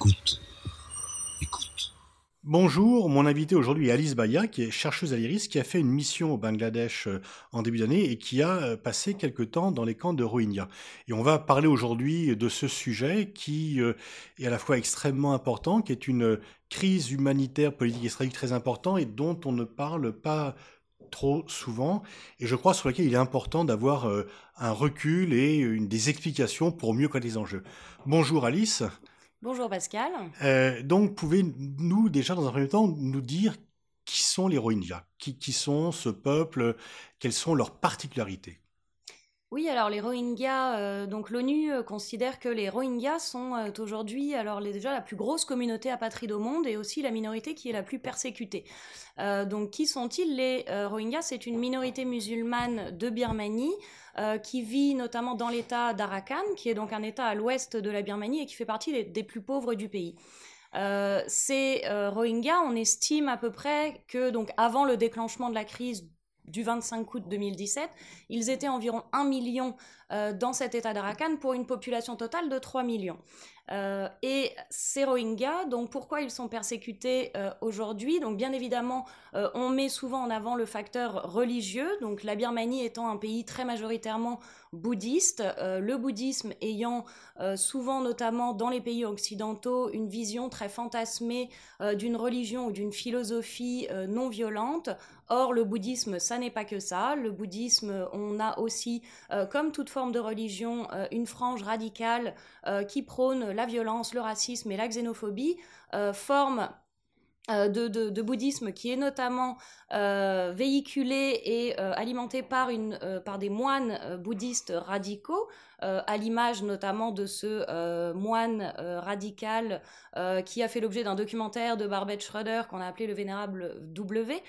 Écoute. Écoute. Bonjour, mon invité aujourd'hui est Alice Baya, qui est chercheuse à l'IRIS, qui a fait une mission au Bangladesh euh, en début d'année et qui a euh, passé quelque temps dans les camps de Rohingya. Et on va parler aujourd'hui de ce sujet qui euh, est à la fois extrêmement important, qui est une crise humanitaire, politique et stratégique très importante et dont on ne parle pas trop souvent, et je crois sur laquelle il est important d'avoir un recul et des explications pour mieux connaître les enjeux. Bonjour Alice. Bonjour Pascal. Euh, donc, pouvez-nous déjà, dans un premier temps, nous dire qui sont les Rohingyas? Qui, qui sont ce peuple? Quelles sont leurs particularités? Oui, alors les Rohingyas, euh, donc l'ONU euh, considère que les Rohingyas sont euh, aujourd'hui alors déjà la plus grosse communauté apatride au monde et aussi la minorité qui est la plus persécutée. donc qui sont-ils? Les Rohingyas, c'est une minorité musulmane de Birmanie qui vit notamment dans l'État d'Arakan, qui est donc un État à l'ouest de la Birmanie et qui fait partie des, des plus pauvres du pays. ces Rohingyas, on estime à peu près que donc avant le déclenchement de la crise du 25 août 2017, ils étaient environ 1 million euh, dans cet état d'Arakan pour une population totale de 3 millions. Euh, et ces Rohingyas, donc pourquoi ils sont persécutés euh, aujourd'hui? Donc bien évidemment, on met souvent en avant le facteur religieux, donc la Birmanie étant un pays très majoritairement bouddhiste, le bouddhisme ayant souvent, notamment dans les pays occidentaux, une vision très fantasmée d'une religion ou d'une philosophie non violente. Or, le bouddhisme, ça n'est pas que ça. Le bouddhisme, on a aussi, comme toute forme de religion, une frange radicale qui prône la violence, le racisme et la xénophobie, euh, forme euh, de, bouddhisme qui est notamment euh, véhiculé et alimenté par, des moines bouddhistes radicaux, à l'image notamment de ce moine radical qui a fait l'objet d'un documentaire de Barbet Schroeder qu'on a appelé le Vénérable W.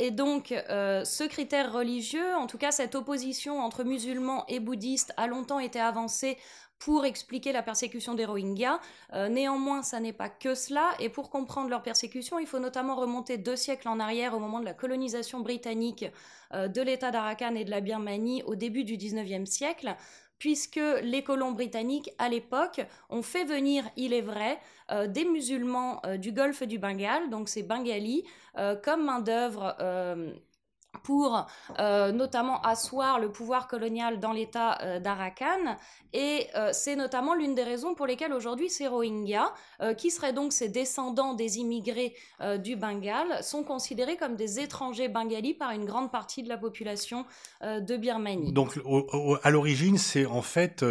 et donc, ce critère religieux, en tout cas cette opposition entre musulmans et bouddhistes, a longtemps été avancée pour expliquer la persécution des Rohingyas. Euh, néanmoins, ça n'est pas que cela, et pour comprendre leur persécution, il faut notamment remonter deux siècles en arrière au moment de la colonisation britannique euh, de l'État d'Arakan et de la Birmanie au début du 19e siècle puisque les colons britanniques, à l'époque, ont fait venir, il est vrai, euh, des musulmans du golfe du Bengale, donc ces Bengalis, comme main-d'œuvre pour euh, notamment asseoir le pouvoir colonial dans l'État euh, d'Arakan. Et euh, c'est notamment l'une des raisons pour lesquelles aujourd'hui ces Rohingyas, qui seraient donc ces descendants des immigrés du Bengale, sont considérés comme des étrangers bengalis par une grande partie de la population de Birmanie. Donc à l'origine, c'est en fait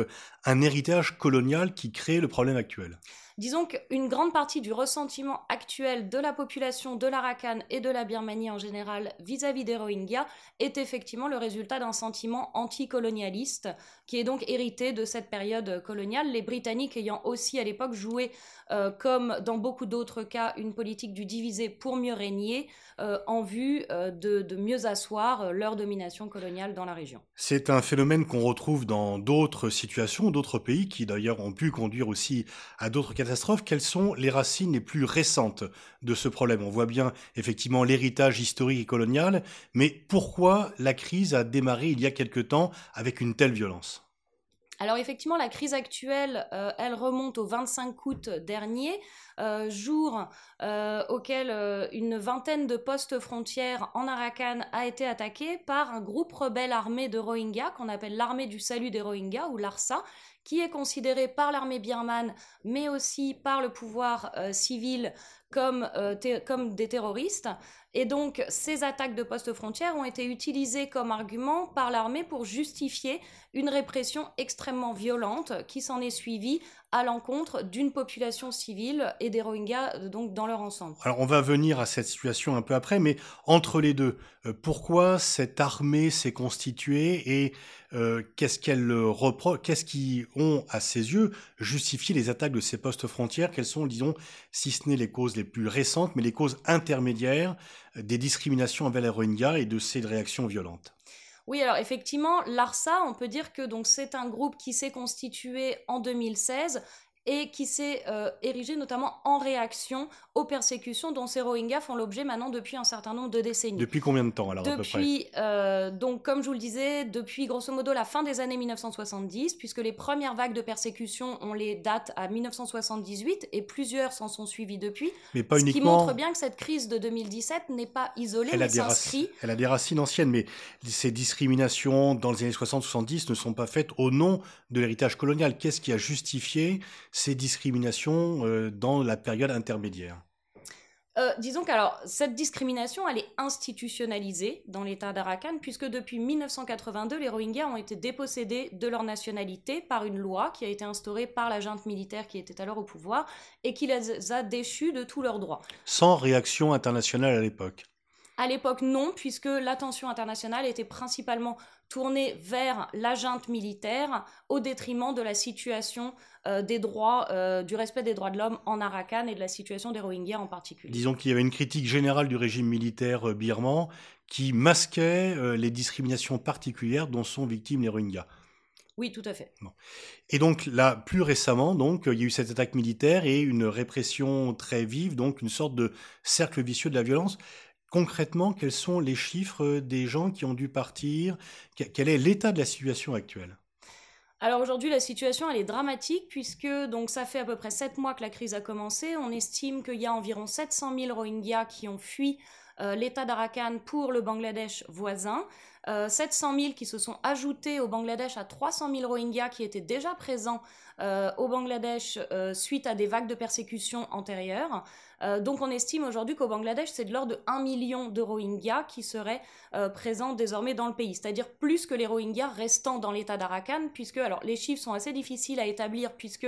un héritage colonial qui crée le problème actuel. Disons qu'une grande partie du ressentiment actuel de la population de l'Arakan et de la Birmanie en général vis-à-vis des Rohingyas est effectivement le résultat d'un sentiment anticolonialiste qui est donc hérité de cette période coloniale, les Britanniques ayant aussi à l'époque joué, euh, comme dans beaucoup d'autres cas, une politique du diviser pour mieux régner euh, en vue euh, de, de, mieux asseoir leur domination coloniale dans la région. C'est un phénomène qu'on retrouve dans d'autres situations, d'autres pays qui d'ailleurs ont pu conduire aussi à d'autres Quelles sont les racines les plus récentes de ce problème? On voit bien effectivement l'héritage historique et colonial, mais pourquoi la crise a démarré il y a quelque temps avec une telle violence? Alors effectivement, la crise actuelle, euh, elle remonte au 25 août dernier, euh, jour euh, auquel une vingtaine de postes frontières en Arakan a été attaqué par un groupe rebelle armé de Rohingyas qu'on appelle l'armée du salut des Rohingyas ou l'ARSA, qui est considéré par l'armée birmane, mais aussi par le pouvoir civil comme, comme des terroristes. Et donc, ces attaques de postes frontières ont été utilisées comme argument par l'armée pour justifier une répression extrêmement violente qui s'en est suivie à l'encontre d'une population civile et des Rohingyas euh, donc dans leur ensemble. Alors on va venir à cette situation un peu après, mais entre les deux, euh, pourquoi cette armée s'est constituée et euh, qu'est-ce qu'elle reproche, qu'est-ce qui ont à ses yeux justifié les attaques de ces postes frontières? Quelles sont, disons, si ce n'est les causes les plus récentes, mais les causes intermédiaires des discriminations envers les Rohingyas et de ces réactions violentes? Oui, alors effectivement, l'ARSA, on peut dire que donc c'est un groupe qui s'est constitué en 2016 et qui s'est euh, érigé notamment en réaction aux persécutions dont ces Rohingyas font l'objet maintenant depuis un certain nombre de décennies. Depuis combien de temps alors Depuis, euh, donc comme je vous le disais, depuis grosso modo la fin des années 1970, puisque les premières vagues de persécutions, on les date à 1978 et plusieurs s'en sont suivis depuis. Mais pas ce uniquement. qui montre bien que cette crise de 2017 n'est pas isolée, elle mais a, des s'inscrit. racines, elle a des racines anciennes, mais ces discriminations dans les années 60-70 ne sont pas faites au nom de l'héritage colonial. Qu'est-ce qui a justifié ces discriminations euh, dans la période intermédiaire Euh, disons qu'alors, cette discrimination, elle est institutionnalisée dans l'État d'Arakan, puisque depuis 1982, les Rohingyas ont été dépossédés de leur nationalité par une loi qui a été instaurée par la junte militaire qui était alors au pouvoir et qui les a déchus de tous leurs droits. Sans réaction internationale à l'époque. À l'époque, non, puisque l'attention internationale était principalement tournée vers la junte militaire au détriment de la situation euh, des droits, euh, du respect des droits de l'homme en Arakan et de la situation des Rohingyas en particulier. Disons qu'il y avait une critique générale du régime militaire euh, birman qui masquait euh, les discriminations particulières dont sont victimes les Rohingyas. Oui, tout à fait. Et donc là, plus récemment, donc, il y a eu cette attaque militaire et une répression très vive, donc une sorte de cercle vicieux de la violence. Concrètement, quels sont les chiffres des gens qui ont dû partir? Quel est l'état de la situation actuelle? Alors aujourd'hui, la situation elle est dramatique puisque donc ça fait à peu près 7 mois que la crise a commencé. On estime qu'il y a environ 700 000 Rohingyas qui ont fui euh, l'État d'Arakan pour le Bangladesh voisin. Euh, 700 000 qui se sont ajoutés au Bangladesh à 300 000 Rohingyas qui étaient déjà présents euh, au Bangladesh euh, suite à des vagues de persécutions antérieures. Euh, donc on estime aujourd'hui qu'au Bangladesh, c'est de l'ordre de 1 million de Rohingyas qui seraient euh, présents désormais dans le pays, c'est-à-dire plus que les Rohingyas restant dans l'État d'Arakan, puisque alors les chiffres sont assez difficiles à établir puisque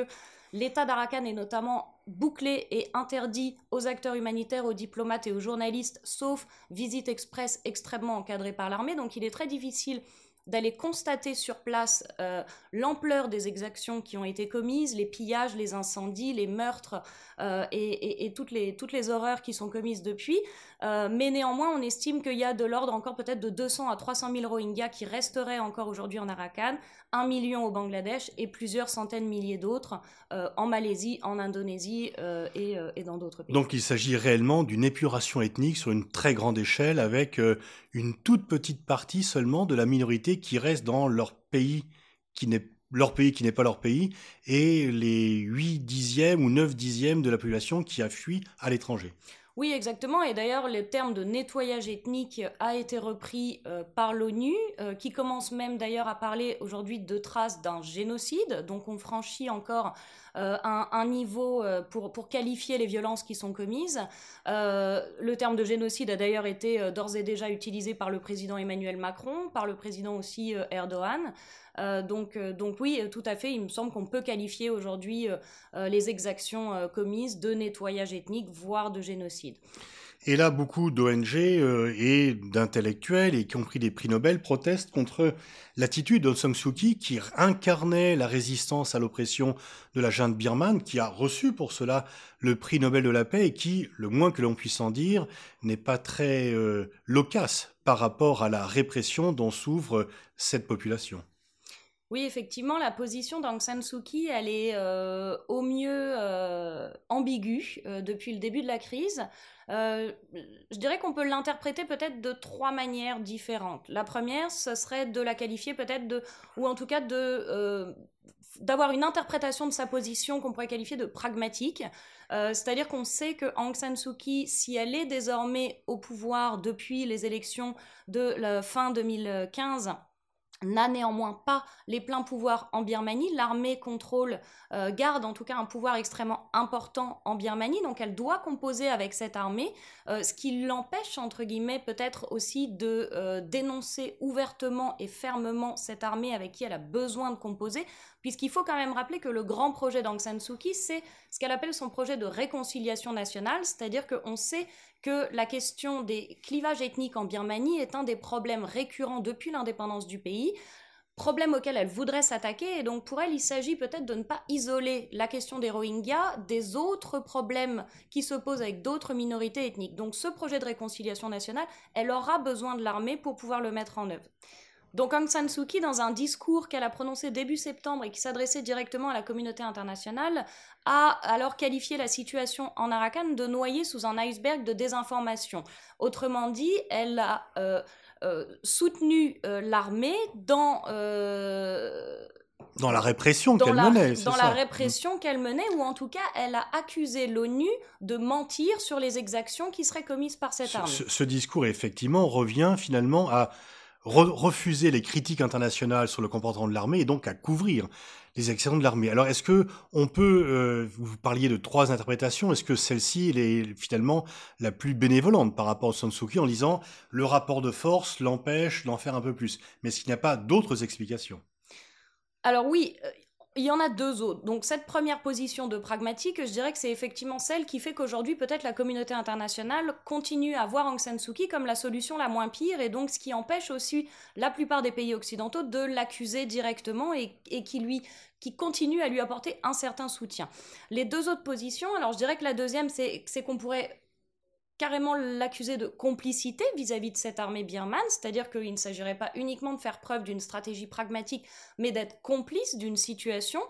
L'État d'Arakan est notamment bouclé et interdit aux acteurs humanitaires, aux diplomates et aux journalistes, sauf visite express extrêmement encadrée par l'armée. Donc il est très difficile d'aller constater sur place euh, l'ampleur des exactions qui ont été commises, les pillages, les incendies, les meurtres euh, et, toutes, les, toutes les horreurs qui sont commises depuis. Euh, mais néanmoins, on estime qu'il y a de l'ordre encore peut-être de 200 à 300 000 Rohingyas qui resteraient encore aujourd'hui en Arakan, un million au Bangladesh et plusieurs centaines de milliers d'autres en Malaisie, en Indonésie et, et, dans d'autres pays. Donc il s'agit réellement d'une épuration ethnique sur une très grande échelle avec une toute petite partie seulement de la minorité qui reste dans leur pays qui n'est leur pays qui n'est pas leur pays, et les 8 dixièmes ou 9 dixièmes de la population qui a fui à l'étranger. Oui, exactement. Et d'ailleurs, le terme de nettoyage ethnique a été repris euh, par l'ONU, euh, qui commence même d'ailleurs à parler aujourd'hui de traces d'un génocide. Donc on franchit encore un, un, niveau pour, pour qualifier les violences qui sont commises. le terme de génocide a d'ailleurs été d'ores et déjà utilisé par le président Emmanuel Macron, par le président aussi Erdogan. Euh, donc, euh, donc oui, tout à fait, il me semble qu'on peut qualifier aujourd'hui euh, les exactions commises de nettoyage ethnique, voire de génocide. Et là, beaucoup d'ONG euh, et d'intellectuels, et qui ont pris des prix Nobel, protestent contre l'attitude d'Aung San Suu Kyi, qui incarnait la résistance à l'oppression de la junte birmane, qui a reçu pour cela le prix Nobel de la paix, et qui, le moins que l'on puisse en dire, n'est pas très euh, loquace par rapport à la répression dont s'ouvre cette population. Oui, effectivement, la position d'Aung San Suu Kyi, elle est euh, au mieux euh, ambiguë depuis le début de la crise. Je dirais qu'on peut l'interpréter peut-être de trois manières différentes. La première, ce serait de la qualifier peut-être de, ou en tout cas de d'avoir une interprétation de sa position qu'on pourrait qualifier de pragmatique. C'est-à-dire qu'on sait que Aung San Suu Kyi, si elle est désormais au pouvoir depuis les élections de la fin 2015, n'a néanmoins pas les pleins pouvoirs en Birmanie. L'armée contrôle, euh, garde en tout cas un pouvoir extrêmement important en Birmanie, donc elle doit composer avec cette armée, euh, ce qui l'empêche, entre guillemets, peut-être aussi de euh, dénoncer ouvertement et fermement cette armée avec qui elle a besoin de composer, puisqu'il faut quand même rappeler que le grand projet d'Aung San Suu Kyi, c'est ce qu'elle appelle son projet de réconciliation nationale, c'est-à-dire qu'on sait que la question des clivages ethniques en Birmanie est un des problèmes récurrents depuis l'indépendance du pays, problème auquel elle voudrait s'attaquer, et donc pour elle, il s'agit peut-être de ne pas isoler la question des Rohingyas des autres problèmes qui se posent avec d'autres minorités ethniques. Donc ce projet de réconciliation nationale, elle aura besoin de l'armée pour pouvoir le mettre en œuvre. Donc Aung San Suu Kyi, dans un discours qu'elle a prononcé début septembre et qui s'adressait directement à la communauté internationale, a alors qualifié la situation en Arakan de noyée sous un iceberg de désinformation. Autrement dit, elle a euh, euh, soutenu euh, l'armée dans dans la répression qu'elle menait. Dans la répression qu'elle menait, ou en tout cas, elle a accusé l'ONU de mentir sur les exactions qui seraient commises par cette armée. Ce, discours, effectivement, revient finalement à refuser les critiques internationales sur le comportement de l'armée et donc à couvrir les actions de l'armée. Alors, est-ce que on peut, euh, vous parliez de trois interprétations, est-ce que celle-ci est finalement la plus bénévolente par rapport au San Suu Kyi en disant le rapport de force l'empêche d'en faire un peu plus? Mais est-ce qu'il n'y a pas d'autres explications? Alors oui, euh, il y en a deux autres. Donc cette première position de pragmatique, je dirais que c'est effectivement celle qui fait qu'aujourd'hui peut-être la communauté internationale continue à voir Aung San Suu Kyi comme la solution la moins pire et donc ce qui empêche aussi la plupart des pays occidentaux de l'accuser directement et, qui lui qui continue à lui apporter un certain soutien. Les deux autres positions, alors je dirais que la deuxième c'est qu'on pourrait carrément l'accuser de complicité vis-à-vis de cette armée birmane, c'est-à-dire qu'il ne s'agirait pas uniquement de faire preuve d'une stratégie pragmatique, mais d'être complice d'une situation,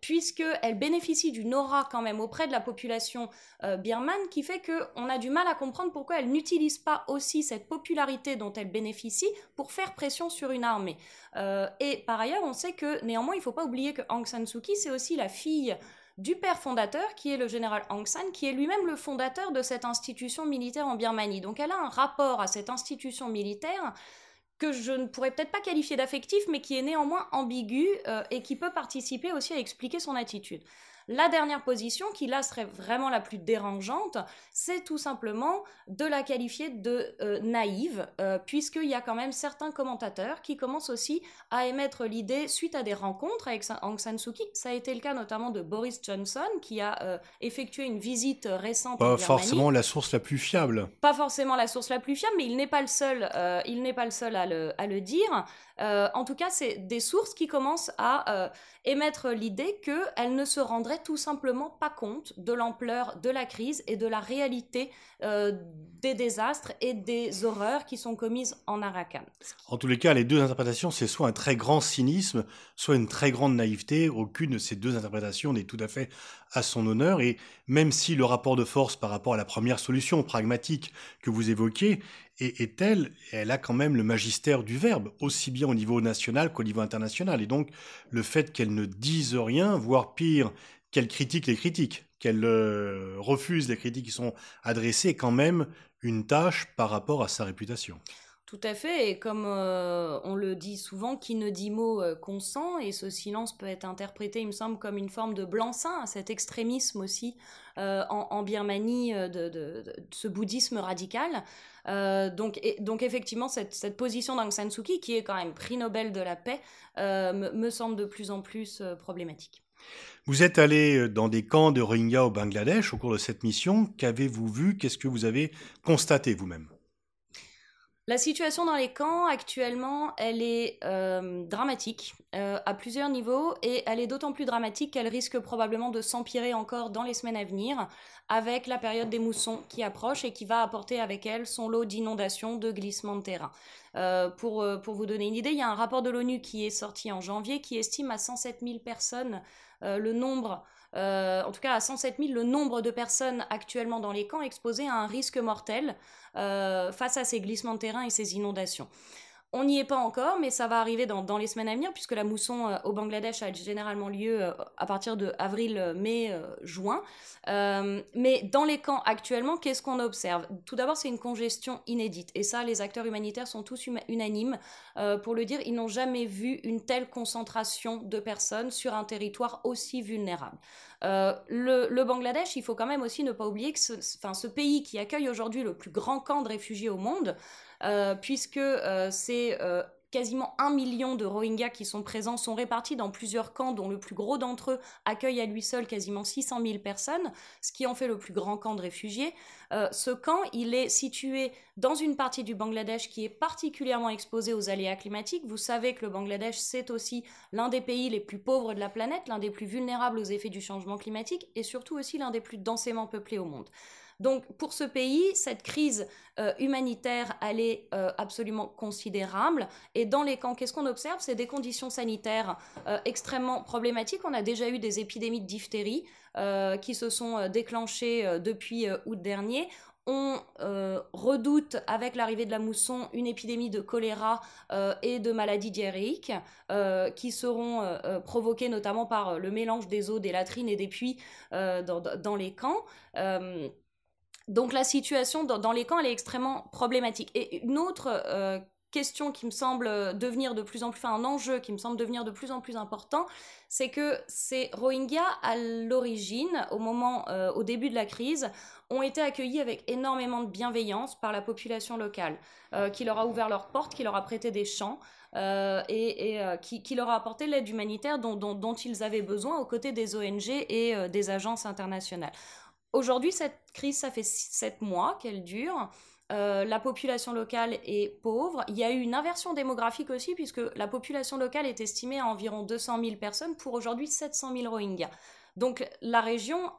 puisqu'elle bénéficie d'une aura quand même auprès de la population euh, birmane qui fait qu'on a du mal à comprendre pourquoi elle n'utilise pas aussi cette popularité dont elle bénéficie pour faire pression sur une armée. Euh, et par ailleurs, on sait que néanmoins, il ne faut pas oublier que Aung San Suu Kyi, c'est aussi la fille du père fondateur, qui est le général Aung San, qui est lui-même le fondateur de cette institution militaire en Birmanie. Donc elle a un rapport à cette institution militaire que je ne pourrais peut-être pas qualifier d'affectif, mais qui est néanmoins ambigu euh, et qui peut participer aussi à expliquer son attitude. La dernière position, qui là serait vraiment la plus dérangeante, c'est tout simplement de la qualifier de euh, naïve, euh, puisqu'il y a quand même certains commentateurs qui commencent aussi à émettre l'idée, suite à des rencontres avec Aung San Suu Kyi, ça a été le cas notamment de Boris Johnson, qui a euh, effectué une visite récente. Pas en forcément la source la plus fiable. Pas forcément la source la plus fiable, mais il n'est pas le seul, il n'est pas le seul à le, à le dire. en tout cas, c'est des sources qui commencent à émettre l'idée qu'elle ne se rendrait tout simplement pas compte de l'ampleur de la crise et de la réalité euh, des désastres et des horreurs qui sont commises en Arakan. En tous les cas, les deux interprétations, c'est soit un très grand cynisme, soit une très grande naïveté. Aucune de ces deux interprétations n'est tout à fait à son honneur. Et même si le rapport de force par rapport à la première solution pragmatique que vous évoquiez est, telle, elle a quand même le magistère du verbe, aussi bien au niveau national qu'au niveau international. Et donc, le fait qu'elle ne dise rien, voire pire, qu'elle critique les critiques, qu'elle euh, refuse les critiques qui sont adressées, quand même une tâche par rapport à sa réputation. Tout à fait, et comme euh, on le dit souvent, qui ne dit mot euh, consent, et ce silence peut être interprété, il me semble, comme une forme de blanc-seing, cet extrémisme aussi en, Birmanie de, ce bouddhisme radical. donc, donc effectivement, cette, position d'Aung San Suu Kyi, qui est quand même prix Nobel de la paix, me semble de plus en plus problématique. Vous êtes allé euh, dans des camps de Rohingyas au Bangladesh au cours de cette mission. Qu'avez-vous vu? Qu'est-ce que vous avez constaté vous-même? La situation dans les camps actuellement, elle est euh, dramatique euh, à plusieurs niveaux et elle est d'autant plus dramatique qu'elle risque probablement de s'empirer encore dans les semaines à venir avec la période des moussons qui approche et qui va apporter avec elle son lot d'inondations, de glissements de terrain. pour, pour vous donner une idée, il y a un rapport de l'ONU qui est sorti en janvier qui estime à 107 000 personnes euh, le nombre, euh, en tout cas à 107 000, le nombre de personnes actuellement dans les camps exposées à un risque mortel euh, face à ces glissements de terrain et ces inondations. On n'y est pas encore, mais ça va arriver dans, les semaines à venir, puisque la mousson euh, au Bangladesh a généralement lieu euh, à partir de avril, euh, mai, juin. mais dans les camps actuellement, qu'est-ce qu'on observe? Tout d'abord, c'est une congestion inédite. Et ça, les acteurs humanitaires sont tous unanimes pour le dire. Ils n'ont jamais vu une telle concentration de personnes sur un territoire aussi vulnérable. le, Bangladesh, il faut quand même aussi ne pas oublier que ce pays qui accueille aujourd'hui le plus grand camp de réfugiés au monde, puisque euh, c'est euh, quasiment un million de Rohingyas qui sont présents, sont répartis dans plusieurs camps, dont le plus gros d'entre eux accueille à lui seul quasiment 600 000 personnes, ce qui en fait le plus grand camp de réfugiés. ce camp, il est situé dans une partie du Bangladesh qui est particulièrement exposée aux aléas climatiques. Vous savez que le Bangladesh, c'est aussi l'un des pays les plus pauvres de la planète, l'un des plus vulnérables aux effets du changement climatique et surtout aussi l'un des plus densément peuplés au monde. Donc pour ce pays, cette crise humanitaire, elle est absolument considérable. Et dans les camps, qu'est-ce qu'on observe? C'est des conditions sanitaires extrêmement problématiques. On a déjà eu des épidémies de diphtérie. qui se sont déclenchées depuis août dernier on euh, redoute avec l'arrivée de la mousson une épidémie de choléra euh, et de maladies diarrhéiques euh, qui seront provoquées notamment par le mélange des eaux des latrines et des puits dans, les camps. Donc la situation dans, les camps elle est extrêmement problématique. Et une autre question qui me semble devenir de plus en plus, un enjeu qui me semble devenir de plus en plus important, c'est que ces Rohingyas, à l'origine, au moment, au début de la crise, ont été accueillis avec énormément de bienveillance par la population locale, euh, qui leur a ouvert leurs portes, qui leur a prêté des champs euh, et, euh, qui, leur a apporté l'aide humanitaire dont, ils avaient besoin aux côtés des ONG et des agences internationales. Aujourd'hui, cette crise, ça fait sept mois qu'elle dure. la population locale est pauvre. Il y a eu une inversion démographique aussi, puisque la population locale est estimée à environ 200 000 personnes pour aujourd'hui 700 000 Rohingyas. Donc la région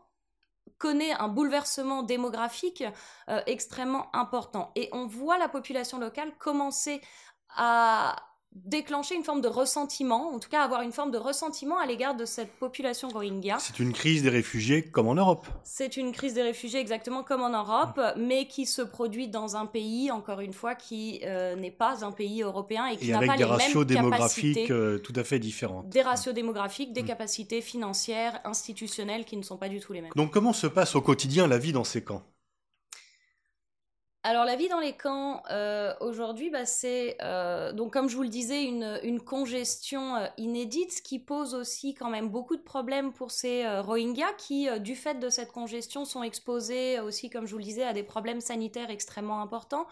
connaît un bouleversement démographique euh, extrêmement important. Et on voit la population locale commencer à déclencher une forme de ressentiment, en tout cas avoir une forme de ressentiment à l'égard de cette population Rohingya. C'est une crise des réfugiés comme en Europe. C'est une crise des réfugiés exactement comme en Europe, mais qui se produit dans un pays, encore une fois, qui euh, n'est pas un pays européen et qui n'a pas les mêmes capacités. avec des ratios démographiques euh, tout à fait différents. Des ratios démographiques, des mm. capacités financières, institutionnelles qui ne sont pas du tout les mêmes. Donc comment se passe au quotidien la vie dans ces camps? Alors la vie dans les camps euh, aujourd'hui, bah, c'est euh, donc comme je vous le disais une, congestion euh, inédite, ce qui pose aussi quand même beaucoup de problèmes pour ces Rohingyas qui, du fait de cette congestion, sont exposés aussi, comme je vous le disais, à des problèmes sanitaires extrêmement importants.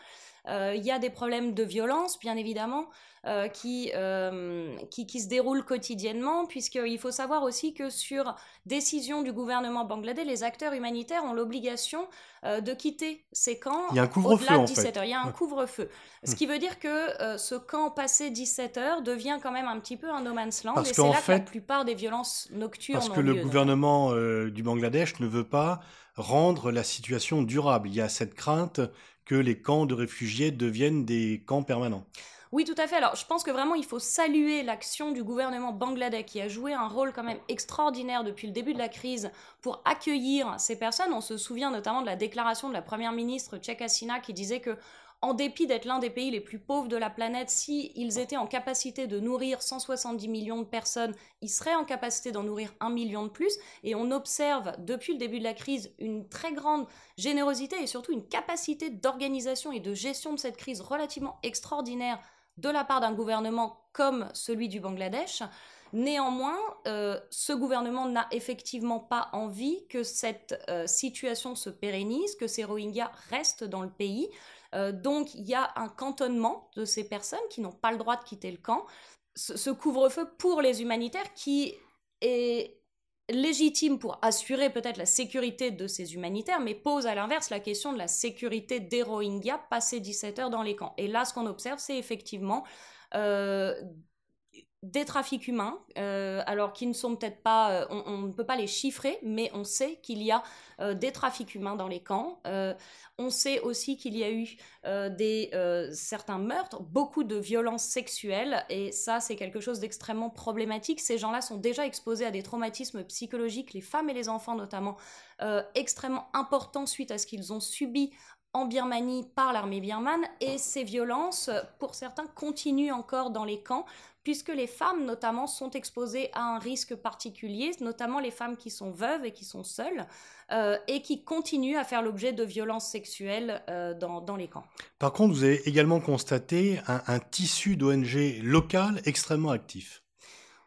Il y a des problèmes de violence, bien évidemment. Euh, euh, qui, qui, se déroule quotidiennement, puisqu'il faut savoir aussi que sur décision du gouvernement bangladais, les acteurs humanitaires ont l'obligation euh, de quitter ces camps Il y a un couvre-feu en 17 heures. Il y a un couvre-feu. Ce qui veut dire que ce camp passé 17 heures devient quand même un petit peu un no man's land, et c'est là que la plupart des violences nocturnes Parce que le gouvernement du Bangladesh ne veut pas rendre la situation durable. Il y a cette crainte que les camps de réfugiés deviennent des camps permanents. Oui, tout à fait. Alors, je pense que vraiment, il faut saluer l'action du gouvernement bangladais qui a joué un rôle quand même extraordinaire depuis le début de la crise pour accueillir ces personnes. On se souvient notamment de la déclaration de la première ministre Sheikh Hasina qui disait que en dépit d'être l'un des pays les plus pauvres de la planète, s'ils ils étaient en capacité de nourrir 170 millions de personnes, ils seraient en capacité d'en nourrir un million de plus. Et on observe depuis le début de la crise une très grande générosité et surtout une capacité d'organisation et de gestion de cette crise relativement extraordinaire de la part d'un gouvernement comme celui du Bangladesh. Néanmoins, euh, ce gouvernement n'a effectivement pas envie que cette euh, situation se pérennise, que ces Rohingyas restent dans le pays. Euh, donc il y a un cantonnement de ces personnes qui n'ont pas le droit de quitter le camp. ce couvre-feu pour les humanitaires qui est légitime pour assurer peut-être la sécurité de ces humanitaires, mais pose à l'inverse la question de la sécurité des Rohingyas passés 17 heures dans les camps. Et là, ce qu'on observe, c'est effectivement euh, des trafics humains, euh, alors qui ne sont peut-être pas, euh, on, ne peut pas les chiffrer, mais on sait qu'il y a des trafics humains dans les camps. On sait aussi qu'il y a eu euh, des, euh, certains meurtres, beaucoup de violences sexuelles, et ça c'est quelque chose d'extrêmement problématique. Ces gens-là sont déjà exposés à des traumatismes psychologiques, les femmes et les enfants notamment, euh, extrêmement importants suite à ce qu'ils ont subi en Birmanie par l'armée birmane, et ces violences, pour certains, continuent encore dans les camps puisque les femmes notamment sont exposées à un risque particulier, notamment les femmes qui sont veuves et qui sont seules, euh, et qui continuent à faire l'objet de violences sexuelles euh, dans, les camps. Par contre, vous avez également constaté un, un tissu d'ONG local extrêmement actif.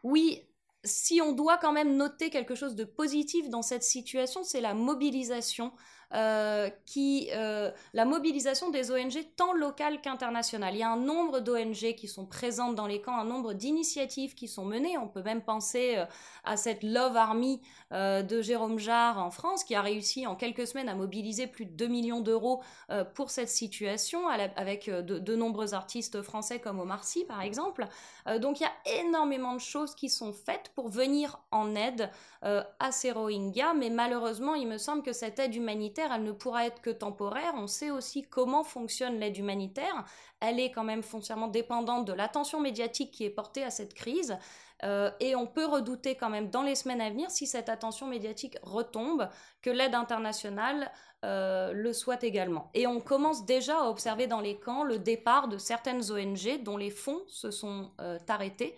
Oui, si on doit quand même noter quelque chose de positif dans cette situation, c'est la mobilisation euh, qui, euh, la mobilisation des ONG tant locales qu'internationales. Il y a un nombre d'ONG qui sont présentes dans les camps, un nombre d'initiatives qui sont menées. On peut même penser euh, à cette Love Army de Jérôme Jarre en France qui a réussi en quelques semaines à mobiliser plus de 2 millions d'euros pour cette situation avec de, de, nombreux artistes français comme Omar Sy par exemple. donc il y a énormément de choses qui sont faites pour venir en aide à ces Rohingyas, mais malheureusement il me semble que cette aide humanitaire elle ne pourra être que temporaire. On sait aussi comment fonctionne l'aide humanitaire. Elle est quand même foncièrement dépendante de l'attention médiatique qui est portée à cette crise. Euh, et on peut redouter quand même dans les semaines à venir, si cette attention médiatique retombe, que l'aide internationale euh, le soit également. Et on commence déjà à observer dans les camps le départ de certaines ONG dont les fonds se sont euh, arrêtés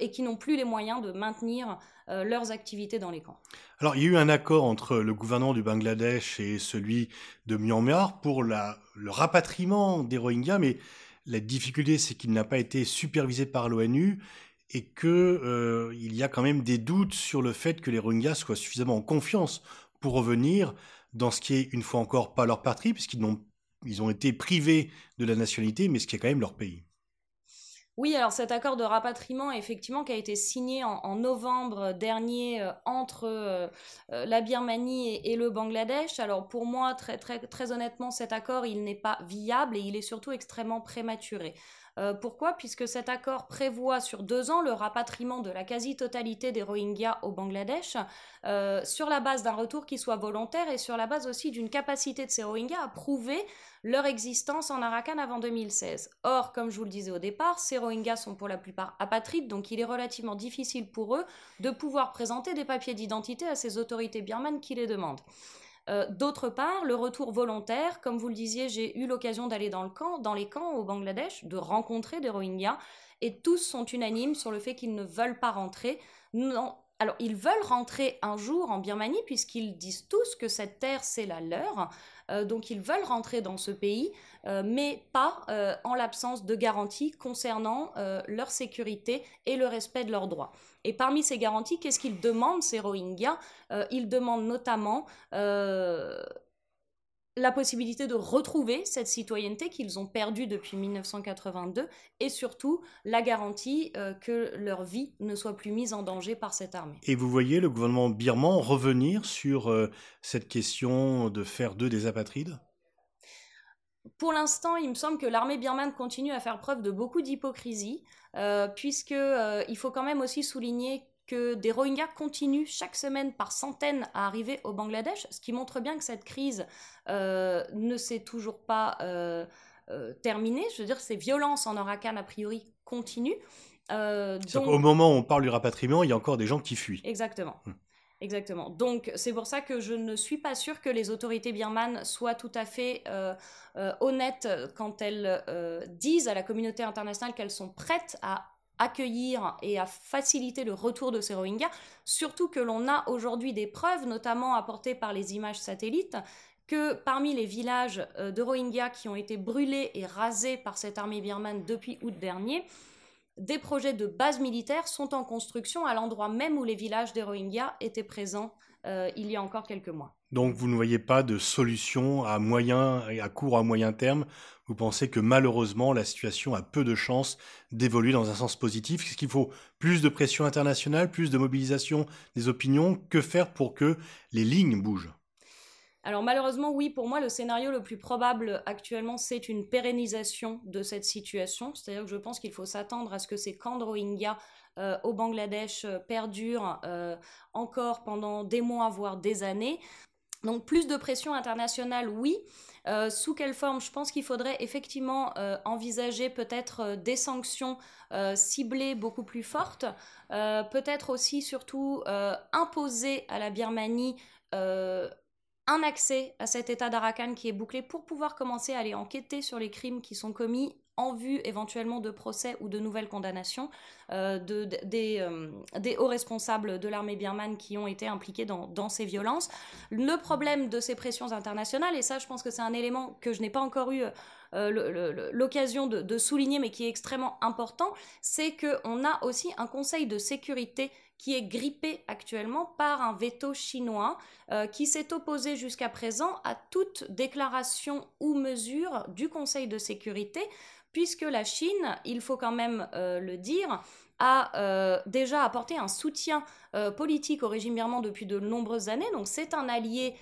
et qui n'ont plus les moyens de maintenir leurs activités dans les camps. Alors, il y a eu un accord entre le gouvernement du Bangladesh et celui de Myanmar pour le rapatriement des Rohingyas, mais la difficulté, c'est qu'il n'a pas été supervisé par l'ONU et qu'il euh, y a quand même des doutes sur le fait que les Rohingyas soient suffisamment en confiance pour revenir dans ce qui est, une fois encore, pas leur patrie, puisqu'ils ont, ils ont été privés de la nationalité, mais ce qui est quand même leur pays. Oui, alors cet accord de rapatriement, effectivement, qui a été signé en, novembre dernier euh, entre euh, la Birmanie et, et, le Bangladesh. Alors pour moi, très, très, très honnêtement, cet accord, il n'est pas viable et il est surtout extrêmement prématuré. Euh, pourquoi? Puisque cet accord prévoit sur deux ans le rapatriement de la quasi-totalité des Rohingyas au Bangladesh, euh, sur la base d'un retour qui soit volontaire et sur la base aussi d'une capacité de ces Rohingyas à prouver leur existence en Arakan avant 2016. Or, comme je vous le disais au départ, ces Rohingyas sont pour la plupart apatrides, donc il est relativement difficile pour eux de pouvoir présenter des papiers d'identité à ces autorités birmanes qui les demandent. Euh, d'autre part, le retour volontaire, comme vous le disiez, j'ai eu l'occasion d'aller dans, camp, dans les camps au Bangladesh, de rencontrer des Rohingyas, et tous sont unanimes sur le fait qu'ils ne veulent pas rentrer. Non, alors, ils veulent rentrer un jour en Birmanie, puisqu'ils disent tous que cette terre, c'est la leur. Euh, donc, ils veulent rentrer dans ce pays, mais pas en l'absence de garanties concernant leur sécurité et le respect de leurs droits. Et parmi ces garanties, qu'est-ce qu'ils demandent, ces Rohingyas? Euh, Ils demandent notamment euh, la possibilité de retrouver cette citoyenneté qu'ils ont perdue depuis 1982 et surtout la garantie euh, que leur vie ne soit plus mise en danger par cette armée. Et vous voyez le gouvernement birman revenir sur cette question de faire d'eux des apatrides? Pour l'instant, il me semble que l'armée birmane continue à faire preuve de beaucoup d'hypocrisie, euh, puisque euh, il faut quand même aussi souligner que des Rohingyas continuent chaque semaine par centaines à arriver au Bangladesh, ce qui montre bien que cette crise euh, ne s'est toujours pas terminée. Je veux dire, ces violences en Arakan, a priori, continuent. Donc... Au moment où on parle du rapatriement, il y a encore des gens qui fuient. Exactement. Hum. Exactement. Donc c'est pour ça que je ne suis pas sûre que les autorités birmanes soient tout à fait euh, euh, honnêtes quand elles euh, disent à la communauté internationale qu'elles sont prêtes à accueillir et à faciliter le retour de ces Rohingyas, surtout que l'on a aujourd'hui des preuves, notamment apportées par les images satellites, que parmi les villages de Rohingyas qui ont été brûlés et rasés par cette armée birmane depuis août dernier, des projets de base militaire sont en construction à l'endroit même où les villages des Rohingyas étaient présents euh, il y a encore quelques mois. Donc vous ne voyez pas de solution à moyen à court à moyen terme. Vous pensez que malheureusement la situation a peu de chances d'évoluer dans un sens positif. Est-ce qu'il faut plus de pression internationale, plus de mobilisation des opinions? Que faire pour que les lignes bougent? Alors malheureusement, oui, pour moi, le scénario le plus probable actuellement, c'est une pérennisation de cette situation. C'est-à-dire que je pense qu'il faut s'attendre à ce que ces camps de euh, au Bangladesh euh, perdurent euh, encore pendant des mois, voire des années. Donc plus de pression internationale, oui. sous quelle forme? Je pense qu'il faudrait effectivement envisager peut-être des sanctions ciblées beaucoup plus fortes, peut-être aussi surtout imposer à la Birmanie un accès à cet état d'Arakan qui est bouclé pour pouvoir commencer à aller enquêter sur les crimes qui sont commis en vue éventuellement de procès ou de nouvelles condamnations euh, euh, des, hauts responsables de l'armée birmane qui ont été impliqués dans, ces violences. Le problème de ces pressions internationales, et ça je pense que c'est un élément que je n'ai pas encore eu euh, l'occasion de, souligner mais qui est extrêmement important, c'est qu'on a aussi un conseil de sécurité qui est grippé actuellement par un veto chinois euh, qui s'est opposé jusqu'à présent à toute déclaration ou mesure du Conseil de sécurité, puisque la Chine, il faut quand même euh, le dire, a euh, déjà apporté un soutien politique au régime birman depuis de nombreuses années. Donc c'est un allié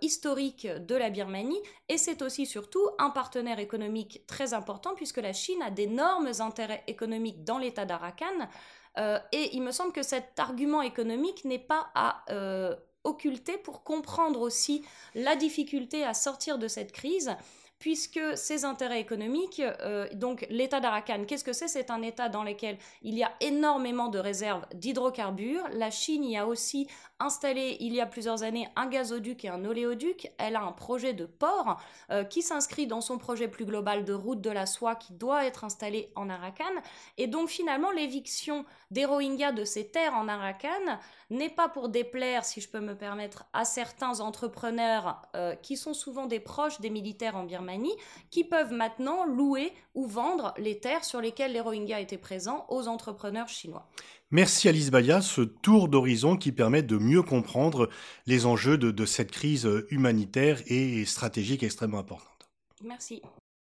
historique de la Birmanie et c'est aussi surtout un partenaire économique très important puisque la Chine a d'énormes intérêts économiques dans l'État d'Arakan. Euh, et il me semble que cet argument économique n'est pas à euh, occultées pour comprendre aussi la difficulté à sortir de cette crise puisque ces intérêts économiques, euh, donc l'État d'Arakan, qu'est-ce que c'est? C'est un État dans lequel il y a énormément de réserves d'hydrocarbures. La Chine y a aussi installé il y a plusieurs années un gazoduc et un oléoduc. Elle a un projet de port euh, qui s'inscrit dans son projet plus global de route de la soie qui doit être installé en Arakan. Et donc finalement, l'éviction des Rohingyas de ces terres en Arakan n'est pas pour déplaire, si je peux me permettre, à certains entrepreneurs euh, qui sont souvent des proches des militaires en Birmanie, qui peuvent maintenant louer ou vendre les terres sur lesquelles les Rohingyas étaient présents aux entrepreneurs chinois. Merci Alice Baya, ce tour d'horizon qui permet de mieux comprendre les enjeux de, de cette crise humanitaire et stratégique extrêmement importante. Merci.